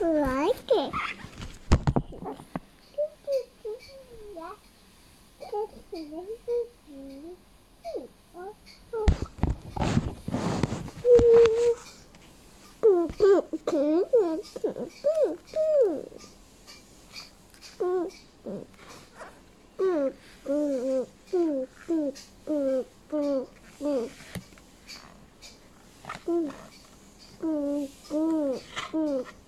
like it. Mm-hmm.